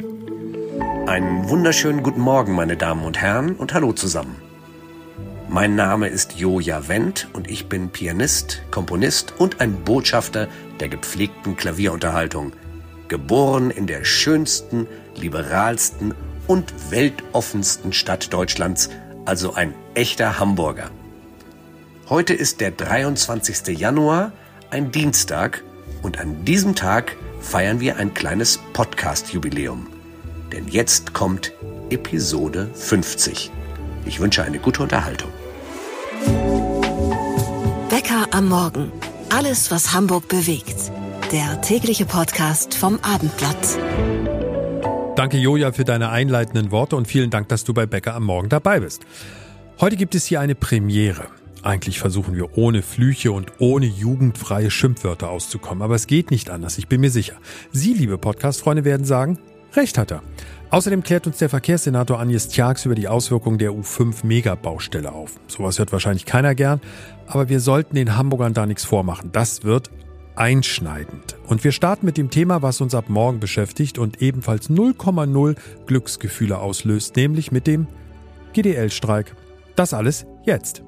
Einen wunderschönen guten Morgen, meine Damen und Herren, und hallo zusammen. Mein Name ist Joja Wendt und ich bin Pianist, Komponist und ein Botschafter der gepflegten Klavierunterhaltung. Geboren in der schönsten, liberalsten und weltoffensten Stadt Deutschlands, also ein echter Hamburger. Heute ist der 23. Januar, ein Dienstag, und an diesem Tag feiern wir ein kleines Podcast-Jubiläum. Denn jetzt kommt Episode 50. Ich wünsche eine gute Unterhaltung. Bäcker am Morgen. Alles, was Hamburg bewegt. Der tägliche Podcast vom Abendblatt. Danke, Joja, für deine einleitenden Worte und vielen Dank, dass du bei Bäcker am Morgen dabei bist. Heute gibt es hier eine Premiere. Eigentlich versuchen wir ohne Flüche und ohne jugendfreie Schimpfwörter auszukommen, aber es geht nicht anders, ich bin mir sicher. Sie, liebe Podcast-Freunde, werden sagen, recht hat er. Außerdem klärt uns der Verkehrssenator Agnes Tjax über die Auswirkungen der U5-Megabaustelle auf. Sowas hört wahrscheinlich keiner gern, aber wir sollten den Hamburgern da nichts vormachen. Das wird einschneidend. Und wir starten mit dem Thema, was uns ab morgen beschäftigt und ebenfalls 0,0 Glücksgefühle auslöst, nämlich mit dem GDL-Streik. Das alles jetzt.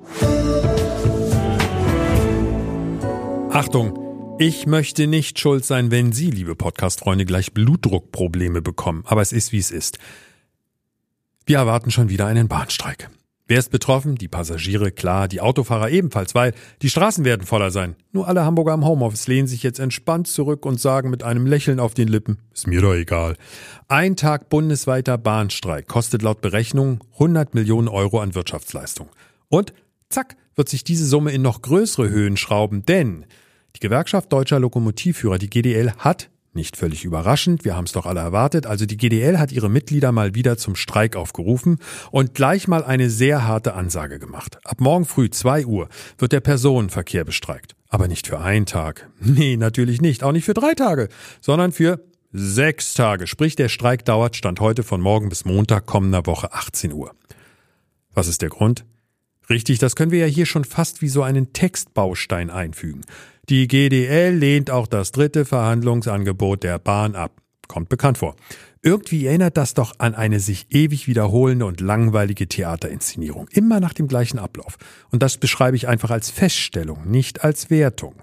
Achtung! Ich möchte nicht schuld sein, wenn Sie, liebe Podcast-Freunde, gleich Blutdruckprobleme bekommen. Aber es ist, wie es ist. Wir erwarten schon wieder einen Bahnstreik. Wer ist betroffen? Die Passagiere, klar, die Autofahrer ebenfalls, weil die Straßen werden voller sein. Nur alle Hamburger im Homeoffice lehnen sich jetzt entspannt zurück und sagen mit einem Lächeln auf den Lippen, ist mir doch egal. Ein Tag bundesweiter Bahnstreik kostet laut Berechnung 100 Millionen Euro an Wirtschaftsleistung. Und zack, wird sich diese Summe in noch größere Höhen schrauben, denn die Gewerkschaft deutscher Lokomotivführer, die GDL, hat nicht völlig überraschend, wir haben es doch alle erwartet, also die GDL hat ihre Mitglieder mal wieder zum Streik aufgerufen und gleich mal eine sehr harte Ansage gemacht. Ab morgen früh 2 Uhr wird der Personenverkehr bestreikt. Aber nicht für einen Tag. Nee, natürlich nicht. Auch nicht für drei Tage, sondern für sechs Tage. Sprich, der Streik dauert Stand heute von morgen bis Montag kommender Woche 18 Uhr. Was ist der Grund? Richtig, das können wir ja hier schon fast wie so einen Textbaustein einfügen. Die GDL lehnt auch das dritte Verhandlungsangebot der Bahn ab. Kommt bekannt vor. Irgendwie erinnert das doch an eine sich ewig wiederholende und langweilige Theaterinszenierung. Immer nach dem gleichen Ablauf. Und das beschreibe ich einfach als Feststellung, nicht als Wertung.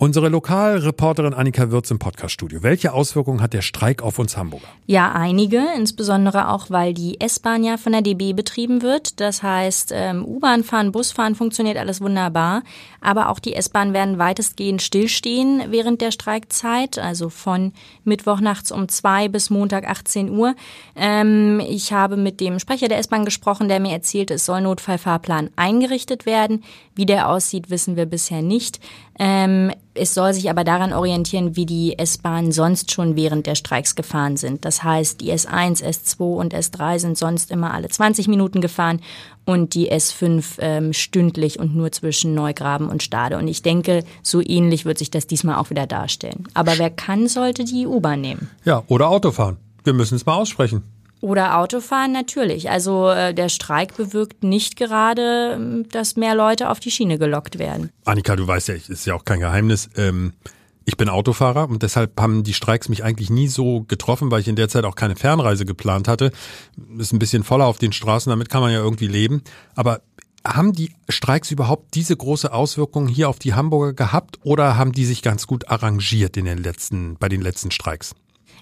Unsere Lokalreporterin Annika Wirz im Podcaststudio. Welche Auswirkungen hat der Streik auf uns Hamburger? Ja, einige, insbesondere auch, weil die S-Bahn ja von der DB betrieben wird. Das heißt, ähm, U-Bahn fahren, Bus fahren funktioniert alles wunderbar. Aber auch die S-Bahn werden weitestgehend stillstehen während der Streikzeit, also von Mittwoch nachts um zwei bis Montag 18 Uhr. Ähm, ich habe mit dem Sprecher der S-Bahn gesprochen, der mir erzählt, es soll Notfallfahrplan eingerichtet werden. Wie der aussieht, wissen wir bisher nicht. Ähm, es soll sich aber daran orientieren, wie die S-Bahnen sonst schon während der Streiks gefahren sind. Das heißt, die S1, S2 und S3 sind sonst immer alle 20 Minuten gefahren und die S5 ähm, stündlich und nur zwischen Neugraben und Stade. Und ich denke, so ähnlich wird sich das diesmal auch wieder darstellen. Aber wer kann, sollte die U-Bahn nehmen. Ja, oder Autofahren. Wir müssen es mal aussprechen. Oder Autofahren natürlich. Also äh, der Streik bewirkt nicht gerade, ähm, dass mehr Leute auf die Schiene gelockt werden. Annika, du weißt ja, ist ja auch kein Geheimnis. Ähm, ich bin Autofahrer und deshalb haben die Streiks mich eigentlich nie so getroffen, weil ich in der Zeit auch keine Fernreise geplant hatte. Ist ein bisschen voller auf den Straßen, damit kann man ja irgendwie leben. Aber haben die Streiks überhaupt diese große Auswirkung hier auf die Hamburger gehabt oder haben die sich ganz gut arrangiert in den letzten, bei den letzten Streiks?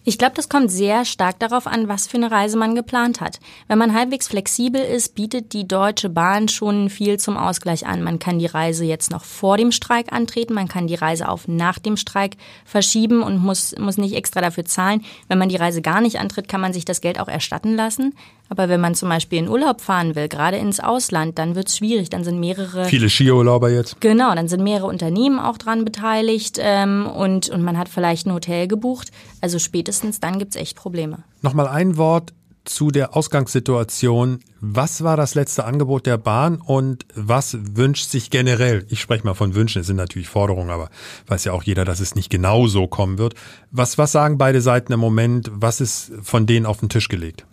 Ich glaube, das kommt sehr stark darauf an, was für eine Reise man geplant hat. Wenn man halbwegs flexibel ist, bietet die Deutsche Bahn schon viel zum Ausgleich an. Man kann die Reise jetzt noch vor dem Streik antreten, man kann die Reise auf nach dem Streik verschieben und muss, muss nicht extra dafür zahlen. Wenn man die Reise gar nicht antritt, kann man sich das Geld auch erstatten lassen. Aber wenn man zum Beispiel in Urlaub fahren will, gerade ins Ausland, dann wird es schwierig. Dann sind mehrere. Viele Skiurlauber jetzt. Genau, dann sind mehrere Unternehmen auch dran beteiligt ähm, und, und man hat vielleicht ein Hotel gebucht. Also spätestens dann gibt es echt Probleme. Nochmal ein Wort zu der Ausgangssituation. Was war das letzte Angebot der Bahn und was wünscht sich generell? Ich spreche mal von Wünschen, es sind natürlich Forderungen, aber weiß ja auch jeder, dass es nicht genau so kommen wird. Was, was sagen beide Seiten im Moment? Was ist von denen auf den Tisch gelegt?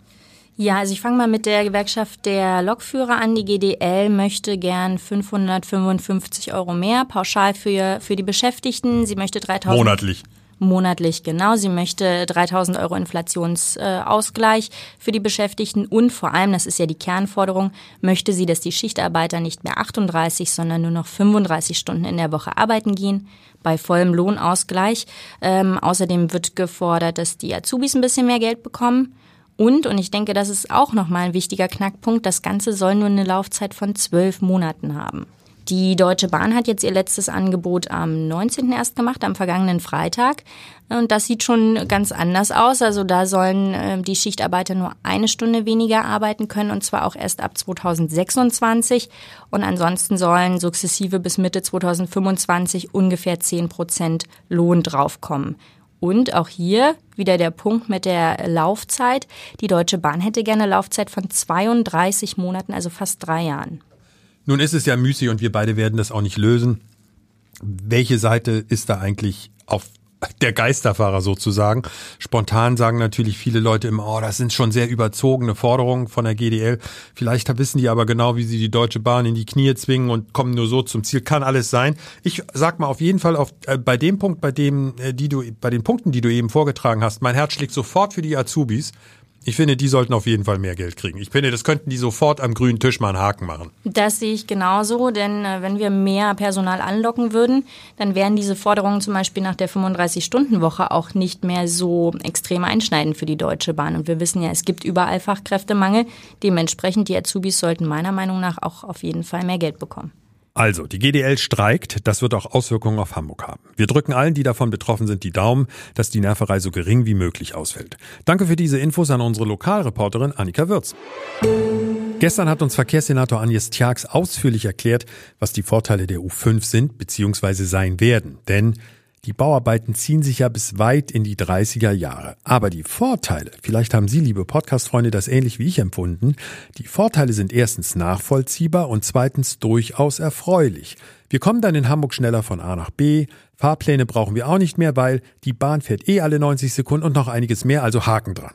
Ja, also ich fange mal mit der Gewerkschaft der Lokführer an. Die GDL möchte gern 555 Euro mehr pauschal für, für die Beschäftigten. Sie möchte 3000. Monatlich. monatlich genau. Sie möchte 3000 Euro Inflationsausgleich für die Beschäftigten und vor allem, das ist ja die Kernforderung, möchte sie, dass die Schichtarbeiter nicht mehr 38, sondern nur noch 35 Stunden in der Woche arbeiten gehen bei vollem Lohnausgleich. Ähm, außerdem wird gefordert, dass die Azubis ein bisschen mehr Geld bekommen. Und, und ich denke, das ist auch nochmal ein wichtiger Knackpunkt, das Ganze soll nur eine Laufzeit von zwölf Monaten haben. Die Deutsche Bahn hat jetzt ihr letztes Angebot am 19. erst gemacht, am vergangenen Freitag. Und das sieht schon ganz anders aus. Also da sollen äh, die Schichtarbeiter nur eine Stunde weniger arbeiten können und zwar auch erst ab 2026. Und ansonsten sollen sukzessive bis Mitte 2025 ungefähr 10 Prozent Lohn draufkommen. Und auch hier wieder der Punkt mit der Laufzeit. Die Deutsche Bahn hätte gerne Laufzeit von 32 Monaten, also fast drei Jahren. Nun ist es ja müßig und wir beide werden das auch nicht lösen. Welche Seite ist da eigentlich auf der Geisterfahrer sozusagen. Spontan sagen natürlich viele Leute immer, oh, das sind schon sehr überzogene Forderungen von der GDL. Vielleicht wissen die aber genau, wie sie die Deutsche Bahn in die Knie zwingen und kommen nur so zum Ziel. Kann alles sein. Ich sag mal auf jeden Fall auf, äh, bei dem Punkt, bei dem, äh, die du, bei den Punkten, die du eben vorgetragen hast, mein Herz schlägt sofort für die Azubis. Ich finde, die sollten auf jeden Fall mehr Geld kriegen. Ich finde, das könnten die sofort am grünen Tisch mal einen Haken machen. Das sehe ich genauso, denn äh, wenn wir mehr Personal anlocken würden, dann wären diese Forderungen zum Beispiel nach der 35-Stunden-Woche auch nicht mehr so extrem einschneidend für die Deutsche Bahn. Und wir wissen ja, es gibt überall Fachkräftemangel. Dementsprechend, die Azubis sollten meiner Meinung nach auch auf jeden Fall mehr Geld bekommen. Also, die GDL streikt, das wird auch Auswirkungen auf Hamburg haben. Wir drücken allen, die davon betroffen sind, die Daumen, dass die Nerverei so gering wie möglich ausfällt. Danke für diese Infos an unsere Lokalreporterin Annika Würz. Gestern hat uns Verkehrssenator Agnes Tjax ausführlich erklärt, was die Vorteile der U5 sind bzw. sein werden. Denn die Bauarbeiten ziehen sich ja bis weit in die 30er Jahre. Aber die Vorteile, vielleicht haben Sie, liebe Podcast-Freunde, das ähnlich wie ich empfunden, die Vorteile sind erstens nachvollziehbar und zweitens durchaus erfreulich. Wir kommen dann in Hamburg schneller von A nach B. Fahrpläne brauchen wir auch nicht mehr, weil die Bahn fährt eh alle 90 Sekunden und noch einiges mehr, also Haken dran.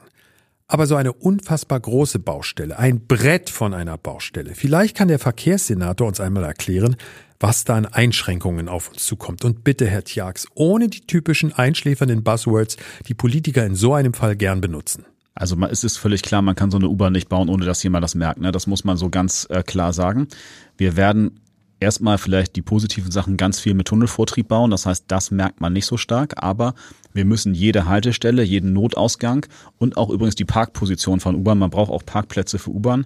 Aber so eine unfassbar große Baustelle, ein Brett von einer Baustelle. Vielleicht kann der Verkehrssenator uns einmal erklären, was da an Einschränkungen auf uns zukommt. Und bitte, Herr Tjax, ohne die typischen einschläfernden Buzzwords, die Politiker in so einem Fall gern benutzen. Also es ist völlig klar, man kann so eine U-Bahn nicht bauen, ohne dass jemand das merkt. Ne? Das muss man so ganz äh, klar sagen. Wir werden erstmal vielleicht die positiven Sachen ganz viel mit Tunnelvortrieb bauen. Das heißt, das merkt man nicht so stark. Aber wir müssen jede Haltestelle, jeden Notausgang und auch übrigens die Parkposition von U-Bahn, man braucht auch Parkplätze für U-Bahn,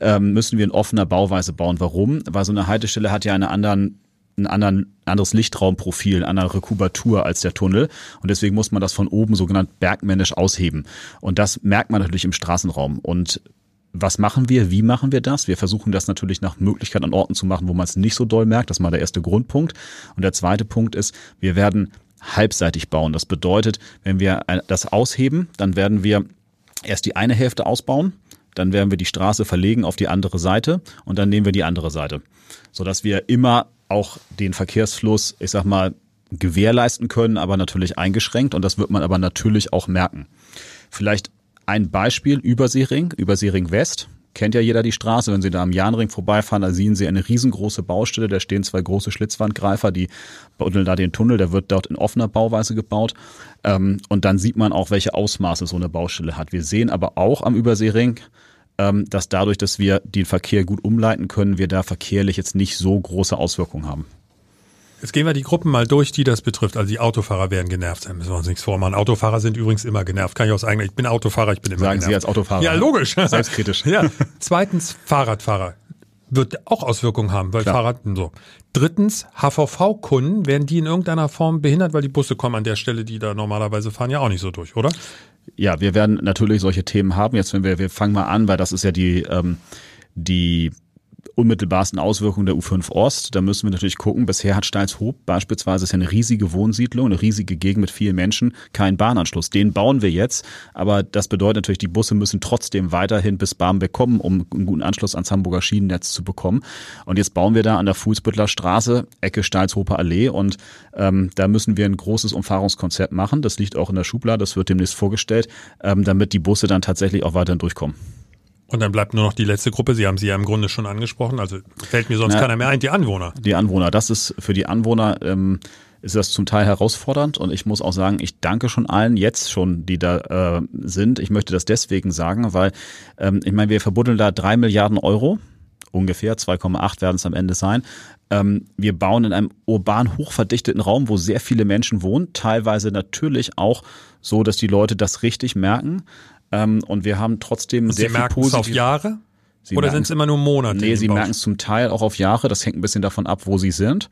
ähm, müssen wir in offener Bauweise bauen. Warum? Weil so eine Haltestelle hat ja eine anderen ein anderen, anderes Lichtraumprofil, eine andere Kubatur als der Tunnel. Und deswegen muss man das von oben sogenannt bergmännisch ausheben. Und das merkt man natürlich im Straßenraum. Und was machen wir? Wie machen wir das? Wir versuchen das natürlich nach Möglichkeit an Orten zu machen, wo man es nicht so doll merkt. Das ist mal der erste Grundpunkt. Und der zweite Punkt ist, wir werden halbseitig bauen. Das bedeutet, wenn wir das ausheben, dann werden wir erst die eine Hälfte ausbauen dann werden wir die Straße verlegen auf die andere Seite und dann nehmen wir die andere Seite, sodass wir immer auch den Verkehrsfluss, ich sag mal, gewährleisten können, aber natürlich eingeschränkt und das wird man aber natürlich auch merken. Vielleicht ein Beispiel Überseering, Überseering West kennt ja jeder die Straße. Wenn Sie da am Jahnring vorbeifahren, da sehen Sie eine riesengroße Baustelle. Da stehen zwei große Schlitzwandgreifer, die buddeln da den Tunnel. Der wird dort in offener Bauweise gebaut. Ähm, und dann sieht man auch, welche Ausmaße so eine Baustelle hat. Wir sehen aber auch am Überseering, ähm, dass dadurch, dass wir den Verkehr gut umleiten können, wir da verkehrlich jetzt nicht so große Auswirkungen haben. Jetzt gehen wir die Gruppen mal durch, die das betrifft. Also die Autofahrer werden genervt sein, müssen wir uns nichts vormachen. Autofahrer sind übrigens immer genervt. Kann ich aus eigener, ich bin Autofahrer, ich bin immer Sagen genervt. Sie als Autofahrer. Ja, logisch. Selbstkritisch. ja. Zweitens, Fahrradfahrer wird auch Auswirkungen haben, weil Klar. Fahrrad so. Drittens, HVV-Kunden, werden die in irgendeiner Form behindert, weil die Busse kommen an der Stelle, die da normalerweise fahren, ja auch nicht so durch, oder? Ja, wir werden natürlich solche Themen haben. Jetzt, wenn wir, wir fangen mal an, weil das ist ja die, ähm, die unmittelbarsten Auswirkungen der U5 Ost. Da müssen wir natürlich gucken. Bisher hat Steilshoop beispielsweise ist ja eine riesige Wohnsiedlung, eine riesige Gegend mit vielen Menschen, keinen Bahnanschluss. Den bauen wir jetzt, aber das bedeutet natürlich, die Busse müssen trotzdem weiterhin bis Barmbek kommen, um einen guten Anschluss ans Hamburger Schienennetz zu bekommen. Und jetzt bauen wir da an der Fuhlsbüttler Straße, Ecke Steilshofer Allee und ähm, da müssen wir ein großes Umfahrungskonzept machen. Das liegt auch in der Schublade, das wird demnächst vorgestellt, ähm, damit die Busse dann tatsächlich auch weiterhin durchkommen. Und dann bleibt nur noch die letzte Gruppe. Sie haben sie ja im Grunde schon angesprochen. Also fällt mir sonst Na, keiner mehr ein. Die Anwohner. Die Anwohner, das ist für die Anwohner ähm, ist das zum Teil herausfordernd und ich muss auch sagen, ich danke schon allen jetzt schon, die da äh, sind. Ich möchte das deswegen sagen, weil ähm, ich meine, wir verbuddeln da drei Milliarden Euro ungefähr 2,8 werden es am Ende sein. Ähm, wir bauen in einem urban hochverdichteten Raum, wo sehr viele Menschen wohnen, teilweise natürlich auch so, dass die Leute das richtig merken. Ähm, und wir haben trotzdem und sehr Sie viel es auf Jahre? Sie Oder sind es immer nur Monate? Nee, Sie merken es zum Teil auch auf Jahre. Das hängt ein bisschen davon ab, wo Sie sind.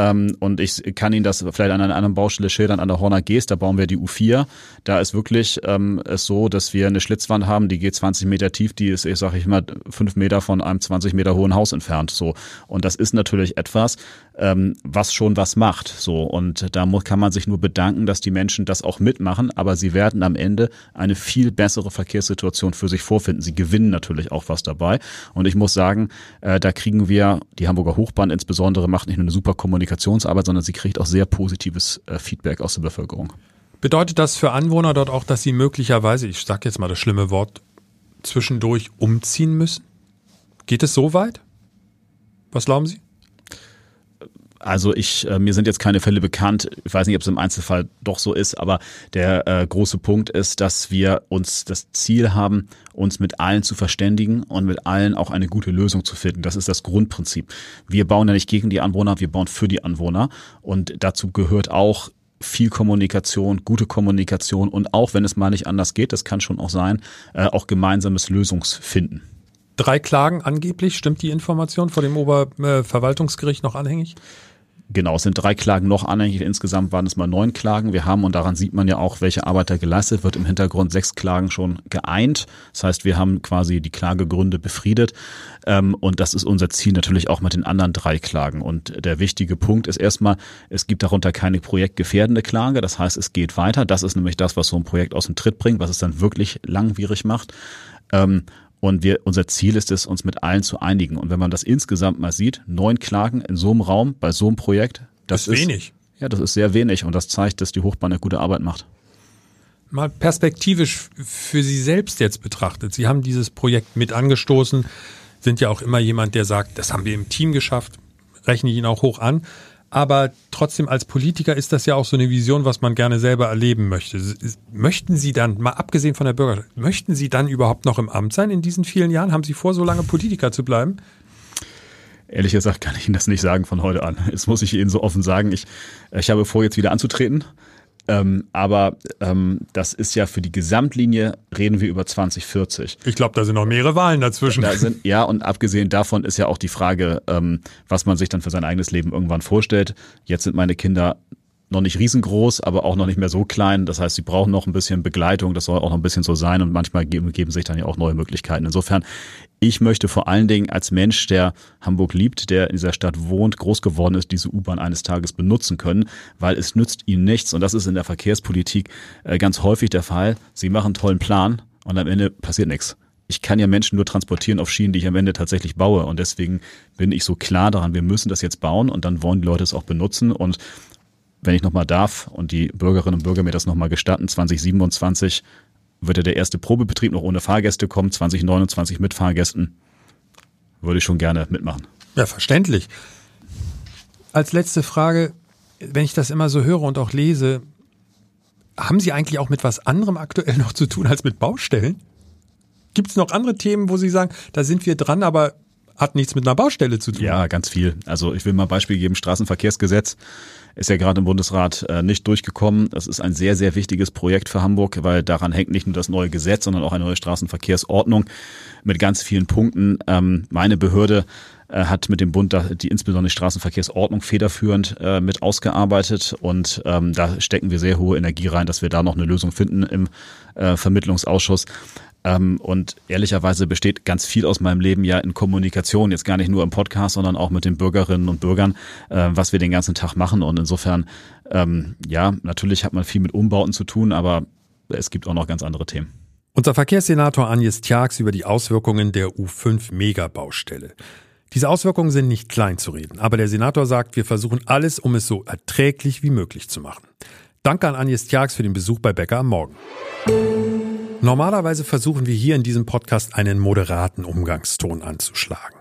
Ähm, und ich kann Ihnen das vielleicht an einer anderen Baustelle schildern, an der Horner Geest, da bauen wir die U4. Da ist wirklich ähm, es so, dass wir eine Schlitzwand haben, die geht 20 Meter tief, die ist, ich sage ich mal, fünf Meter von einem 20 Meter hohen Haus entfernt. So. Und das ist natürlich etwas, ähm, was schon was macht. So. Und da muss, kann man sich nur bedanken, dass die Menschen das auch mitmachen, aber sie werden am Ende eine viel bessere Verkehrssituation für sich vorfinden. Sie gewinnen natürlich auch was dabei. Und ich muss sagen, äh, da kriegen wir, die Hamburger Hochbahn insbesondere macht nicht nur eine super Kommunikationsarbeit, sondern sie kriegt auch sehr positives äh, Feedback aus der Bevölkerung. Bedeutet das für Anwohner dort auch, dass sie möglicherweise, ich sage jetzt mal das schlimme Wort, zwischendurch umziehen müssen? Geht es so weit? Was glauben Sie? Also ich, äh, mir sind jetzt keine Fälle bekannt. Ich weiß nicht, ob es im Einzelfall doch so ist, aber der äh, große Punkt ist, dass wir uns das Ziel haben, uns mit allen zu verständigen und mit allen auch eine gute Lösung zu finden. Das ist das Grundprinzip. Wir bauen ja nicht gegen die Anwohner, wir bauen für die Anwohner. Und dazu gehört auch viel Kommunikation, gute Kommunikation und auch, wenn es mal nicht anders geht, das kann schon auch sein, äh, auch gemeinsames Lösungsfinden. Drei Klagen angeblich, stimmt die Information vor dem Oberverwaltungsgericht noch anhängig? Genau, es sind drei Klagen noch anhängig. Insgesamt waren es mal neun Klagen. Wir haben, und daran sieht man ja auch, welche Arbeit da geleistet wird, im Hintergrund sechs Klagen schon geeint. Das heißt, wir haben quasi die Klagegründe befriedet. Ähm, und das ist unser Ziel natürlich auch mit den anderen drei Klagen. Und der wichtige Punkt ist erstmal, es gibt darunter keine projektgefährdende Klage. Das heißt, es geht weiter. Das ist nämlich das, was so ein Projekt aus dem Tritt bringt, was es dann wirklich langwierig macht. Und wir, unser Ziel ist es, uns mit allen zu einigen. Und wenn man das insgesamt mal sieht, neun Klagen in so einem Raum, bei so einem Projekt, das, das ist wenig. Ja, das ist sehr wenig. Und das zeigt, dass die Hochbahn eine gute Arbeit macht. Mal perspektivisch für Sie selbst jetzt betrachtet. Sie haben dieses Projekt mit angestoßen, sind ja auch immer jemand, der sagt, das haben wir im Team geschafft, rechne ich Ihnen auch hoch an. Aber trotzdem als Politiker ist das ja auch so eine Vision, was man gerne selber erleben möchte. Möchten Sie dann, mal abgesehen von der Bürgerschaft, möchten Sie dann überhaupt noch im Amt sein in diesen vielen Jahren? Haben Sie vor, so lange Politiker zu bleiben? Ehrlich gesagt kann ich Ihnen das nicht sagen von heute an. Jetzt muss ich Ihnen so offen sagen, ich, ich habe vor, jetzt wieder anzutreten. Ähm, aber ähm, das ist ja für die Gesamtlinie reden wir über 2040. Ich glaube, da sind noch mehrere Wahlen dazwischen. Da sind, ja, und abgesehen davon ist ja auch die Frage, ähm, was man sich dann für sein eigenes Leben irgendwann vorstellt. Jetzt sind meine Kinder noch nicht riesengroß, aber auch noch nicht mehr so klein. Das heißt, sie brauchen noch ein bisschen Begleitung. Das soll auch noch ein bisschen so sein. Und manchmal geben, geben sich dann ja auch neue Möglichkeiten. Insofern, ich möchte vor allen Dingen als Mensch, der Hamburg liebt, der in dieser Stadt wohnt, groß geworden ist, diese U-Bahn eines Tages benutzen können, weil es nützt ihnen nichts. Und das ist in der Verkehrspolitik äh, ganz häufig der Fall. Sie machen einen tollen Plan und am Ende passiert nichts ich kann ja Menschen nur transportieren auf Schienen, die ich am Ende tatsächlich baue. Und deswegen bin ich so klar daran, wir müssen das jetzt bauen und dann wollen die Leute es auch benutzen. Und wenn ich nochmal darf und die Bürgerinnen und Bürger mir das nochmal gestatten, 2027 wird ja der erste Probebetrieb noch ohne Fahrgäste kommen, 2029 mit Fahrgästen. Würde ich schon gerne mitmachen. Ja, verständlich. Als letzte Frage, wenn ich das immer so höre und auch lese, haben Sie eigentlich auch mit was anderem aktuell noch zu tun als mit Baustellen? Gibt es noch andere Themen, wo Sie sagen, da sind wir dran, aber hat nichts mit einer Baustelle zu tun? Ja, ganz viel. Also ich will mal ein Beispiel geben, Straßenverkehrsgesetz ist ja gerade im Bundesrat äh, nicht durchgekommen. Das ist ein sehr, sehr wichtiges Projekt für Hamburg, weil daran hängt nicht nur das neue Gesetz, sondern auch eine neue Straßenverkehrsordnung mit ganz vielen Punkten. Ähm, meine Behörde äh, hat mit dem Bund die insbesondere die Straßenverkehrsordnung federführend äh, mit ausgearbeitet und ähm, da stecken wir sehr hohe Energie rein, dass wir da noch eine Lösung finden im äh, Vermittlungsausschuss. Ähm, und ehrlicherweise besteht ganz viel aus meinem Leben ja in Kommunikation, jetzt gar nicht nur im Podcast, sondern auch mit den Bürgerinnen und Bürgern, äh, was wir den ganzen Tag machen. Und insofern, ähm, ja, natürlich hat man viel mit Umbauten zu tun, aber es gibt auch noch ganz andere Themen. Unser Verkehrssenator Agnes Tjax über die Auswirkungen der U5 Megabaustelle. Diese Auswirkungen sind nicht klein zu reden, aber der Senator sagt, wir versuchen alles, um es so erträglich wie möglich zu machen. Danke an Agnes Tjax für den Besuch bei Becker am Morgen. Normalerweise versuchen wir hier in diesem Podcast einen moderaten Umgangston anzuschlagen.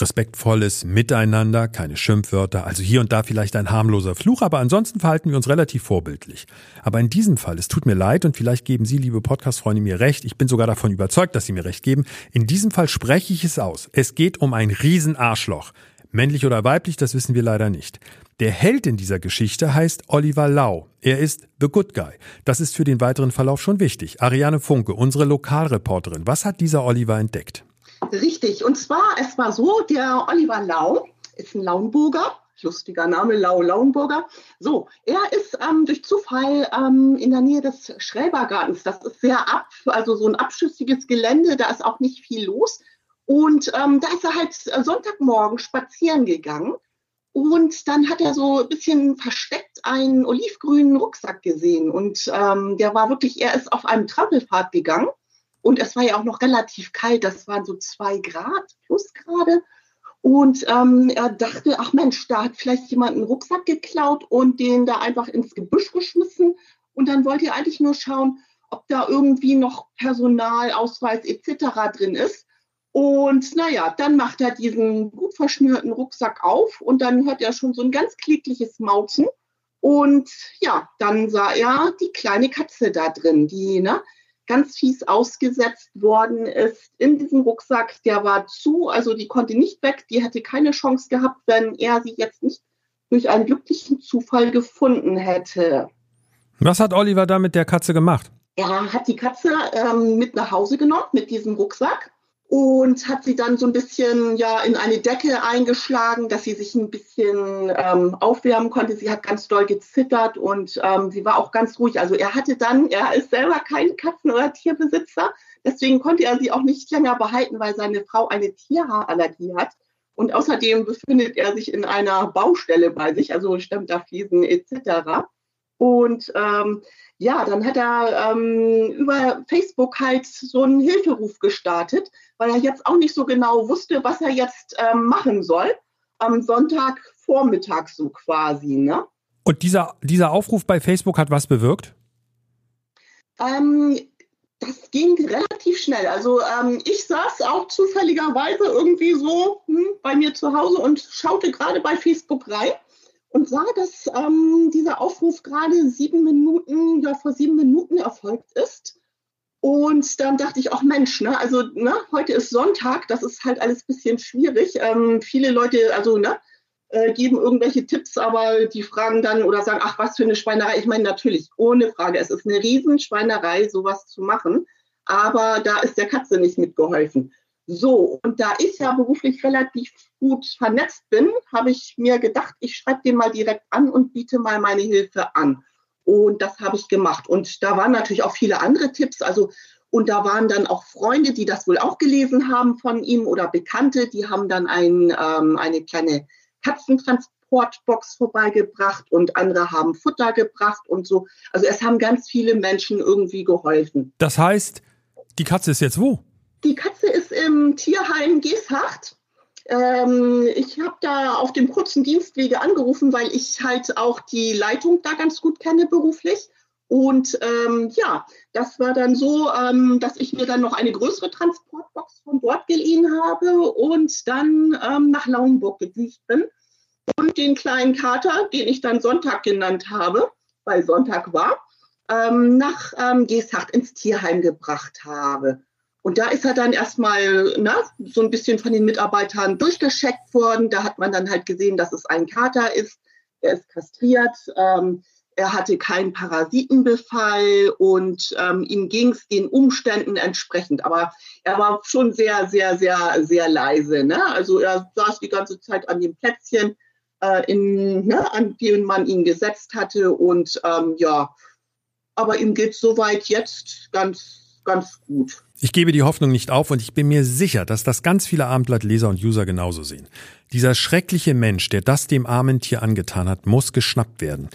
Respektvolles Miteinander, keine Schimpfwörter, also hier und da vielleicht ein harmloser Fluch, aber ansonsten verhalten wir uns relativ vorbildlich. Aber in diesem Fall, es tut mir leid und vielleicht geben Sie, liebe Podcast-Freunde, mir recht, ich bin sogar davon überzeugt, dass Sie mir recht geben, in diesem Fall spreche ich es aus. Es geht um ein Riesenarschloch. Männlich oder weiblich, das wissen wir leider nicht. Der Held in dieser Geschichte heißt Oliver Lau. Er ist The Good Guy. Das ist für den weiteren Verlauf schon wichtig. Ariane Funke, unsere Lokalreporterin, was hat dieser Oliver entdeckt? Richtig. Und zwar, es war so, der Oliver Lau ist ein Lauenburger. Lustiger Name, Lau Lauenburger. So, er ist ähm, durch Zufall ähm, in der Nähe des Schräbergartens. Das ist sehr ab, also so ein abschüssiges Gelände, da ist auch nicht viel los. Und ähm, da ist er halt Sonntagmorgen spazieren gegangen. Und dann hat er so ein bisschen versteckt einen olivgrünen Rucksack gesehen. Und ähm, der war wirklich, er ist auf einem Trampelpfad gegangen. Und es war ja auch noch relativ kalt, das waren so zwei Grad plus gerade. Und ähm, er dachte, ach Mensch, da hat vielleicht jemand einen Rucksack geklaut und den da einfach ins Gebüsch geschmissen. Und dann wollte er eigentlich nur schauen, ob da irgendwie noch Personalausweis etc. drin ist. Und naja, dann macht er diesen gut verschnürten Rucksack auf und dann hört er schon so ein ganz klägliches Mauzen. Und ja, dann sah er die kleine Katze da drin, die ne, ganz fies ausgesetzt worden ist in diesem Rucksack. Der war zu, also die konnte nicht weg, die hätte keine Chance gehabt, wenn er sie jetzt nicht durch einen glücklichen Zufall gefunden hätte. Was hat Oliver da mit der Katze gemacht? Er hat die Katze ähm, mit nach Hause genommen, mit diesem Rucksack und hat sie dann so ein bisschen ja in eine Decke eingeschlagen, dass sie sich ein bisschen ähm, aufwärmen konnte. Sie hat ganz doll gezittert und ähm, sie war auch ganz ruhig. Also er hatte dann, er ist selber kein Katzen- oder Tierbesitzer, deswegen konnte er sie auch nicht länger behalten, weil seine Frau eine Tierhaarallergie hat. Und außerdem befindet er sich in einer Baustelle bei sich, also stemmt da Fliesen etc. Und ähm, ja, dann hat er ähm, über Facebook halt so einen Hilferuf gestartet, weil er jetzt auch nicht so genau wusste, was er jetzt ähm, machen soll. Am Sonntagvormittag so quasi. Ne? Und dieser, dieser Aufruf bei Facebook hat was bewirkt? Ähm, das ging relativ schnell. Also ähm, ich saß auch zufälligerweise irgendwie so hm, bei mir zu Hause und schaute gerade bei Facebook rein und sah, dass ähm, dieser Aufruf gerade sieben Minuten, ja vor sieben Minuten erfolgt ist. Und dann dachte ich, auch Mensch, ne, also ne, heute ist Sonntag, das ist halt alles ein bisschen schwierig. Ähm, viele Leute, also ne, äh, geben irgendwelche Tipps, aber die fragen dann oder sagen, ach, was für eine Schweinerei. Ich meine, natürlich, ohne Frage, es ist eine Riesenschweinerei, sowas zu machen. Aber da ist der Katze nicht mitgeholfen. So, und da ich ja beruflich relativ gut vernetzt bin, habe ich mir gedacht, ich schreibe den mal direkt an und biete mal meine Hilfe an. Und das habe ich gemacht. Und da waren natürlich auch viele andere Tipps. Also, und da waren dann auch Freunde, die das wohl auch gelesen haben von ihm oder Bekannte, die haben dann ein, ähm, eine kleine Katzentransportbox vorbeigebracht und andere haben Futter gebracht und so. Also es haben ganz viele Menschen irgendwie geholfen. Das heißt, die Katze ist jetzt wo? Die Katze ist im Tierheim Geeshacht. Ähm, ich habe da auf dem kurzen Dienstwege angerufen, weil ich halt auch die Leitung da ganz gut kenne beruflich. Und ähm, ja, das war dann so, ähm, dass ich mir dann noch eine größere Transportbox von dort geliehen habe und dann ähm, nach Lauenburg gedüst bin und den kleinen Kater, den ich dann Sonntag genannt habe, weil Sonntag war, ähm, nach ähm, Geeshacht ins Tierheim gebracht habe. Und da ist er dann erstmal na, so ein bisschen von den Mitarbeitern durchgescheckt worden. Da hat man dann halt gesehen, dass es ein Kater ist. Er ist kastriert. Ähm, er hatte keinen Parasitenbefall und ähm, ihm ging es den Umständen entsprechend. Aber er war schon sehr, sehr, sehr, sehr leise. Ne? Also er saß die ganze Zeit an dem Plätzchen, äh, in, ne, an dem man ihn gesetzt hatte. Und ähm, ja, aber ihm geht es soweit jetzt ganz ganz gut. Ich gebe die Hoffnung nicht auf und ich bin mir sicher, dass das ganz viele Abendblatt-Leser und User genauso sehen. Dieser schreckliche Mensch, der das dem armen Tier angetan hat, muss geschnappt werden.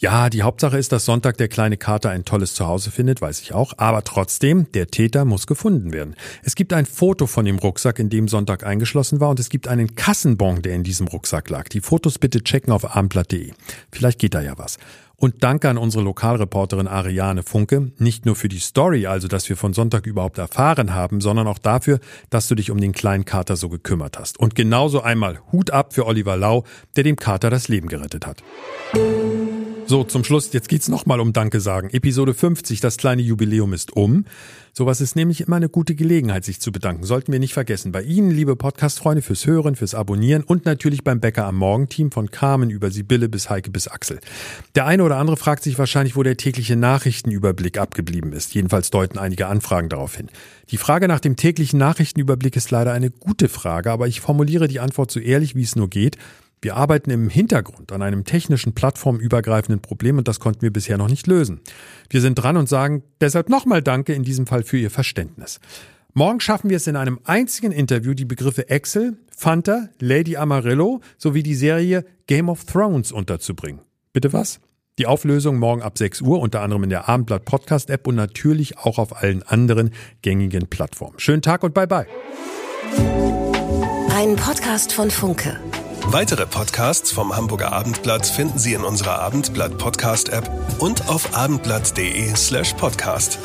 Ja, die Hauptsache ist, dass Sonntag der kleine Kater ein tolles Zuhause findet, weiß ich auch. Aber trotzdem, der Täter muss gefunden werden. Es gibt ein Foto von dem Rucksack, in dem Sonntag eingeschlossen war, und es gibt einen Kassenbon, der in diesem Rucksack lag. Die Fotos bitte checken auf abendblatt.de. Vielleicht geht da ja was. Und danke an unsere Lokalreporterin Ariane Funke, nicht nur für die Story, also dass wir von Sonntag überhaupt erfahren haben, sondern auch dafür, dass du dich um den kleinen Kater so gekümmert hast. Und genauso einmal Hut ab für Oliver Lau, der dem Kater das Leben gerettet hat. So, zum Schluss, jetzt geht's nochmal um Danke sagen. Episode 50, das kleine Jubiläum ist um. Sowas ist nämlich immer eine gute Gelegenheit, sich zu bedanken. Sollten wir nicht vergessen. Bei Ihnen, liebe Podcast-Freunde, fürs Hören, fürs Abonnieren und natürlich beim Bäcker am Morgen-Team von Carmen über Sibylle bis Heike bis Axel. Der eine oder andere fragt sich wahrscheinlich, wo der tägliche Nachrichtenüberblick abgeblieben ist. Jedenfalls deuten einige Anfragen darauf hin. Die Frage nach dem täglichen Nachrichtenüberblick ist leider eine gute Frage, aber ich formuliere die Antwort so ehrlich, wie es nur geht. Wir arbeiten im Hintergrund an einem technischen plattformübergreifenden Problem und das konnten wir bisher noch nicht lösen. Wir sind dran und sagen deshalb nochmal Danke in diesem Fall für Ihr Verständnis. Morgen schaffen wir es in einem einzigen Interview, die Begriffe Excel, Fanta, Lady Amarillo sowie die Serie Game of Thrones unterzubringen. Bitte was? Die Auflösung morgen ab 6 Uhr, unter anderem in der Abendblatt Podcast App und natürlich auch auf allen anderen gängigen Plattformen. Schönen Tag und bye bye. Ein Podcast von Funke. Weitere Podcasts vom Hamburger Abendblatt finden Sie in unserer Abendblatt Podcast App und auf abendblatt.de slash podcast.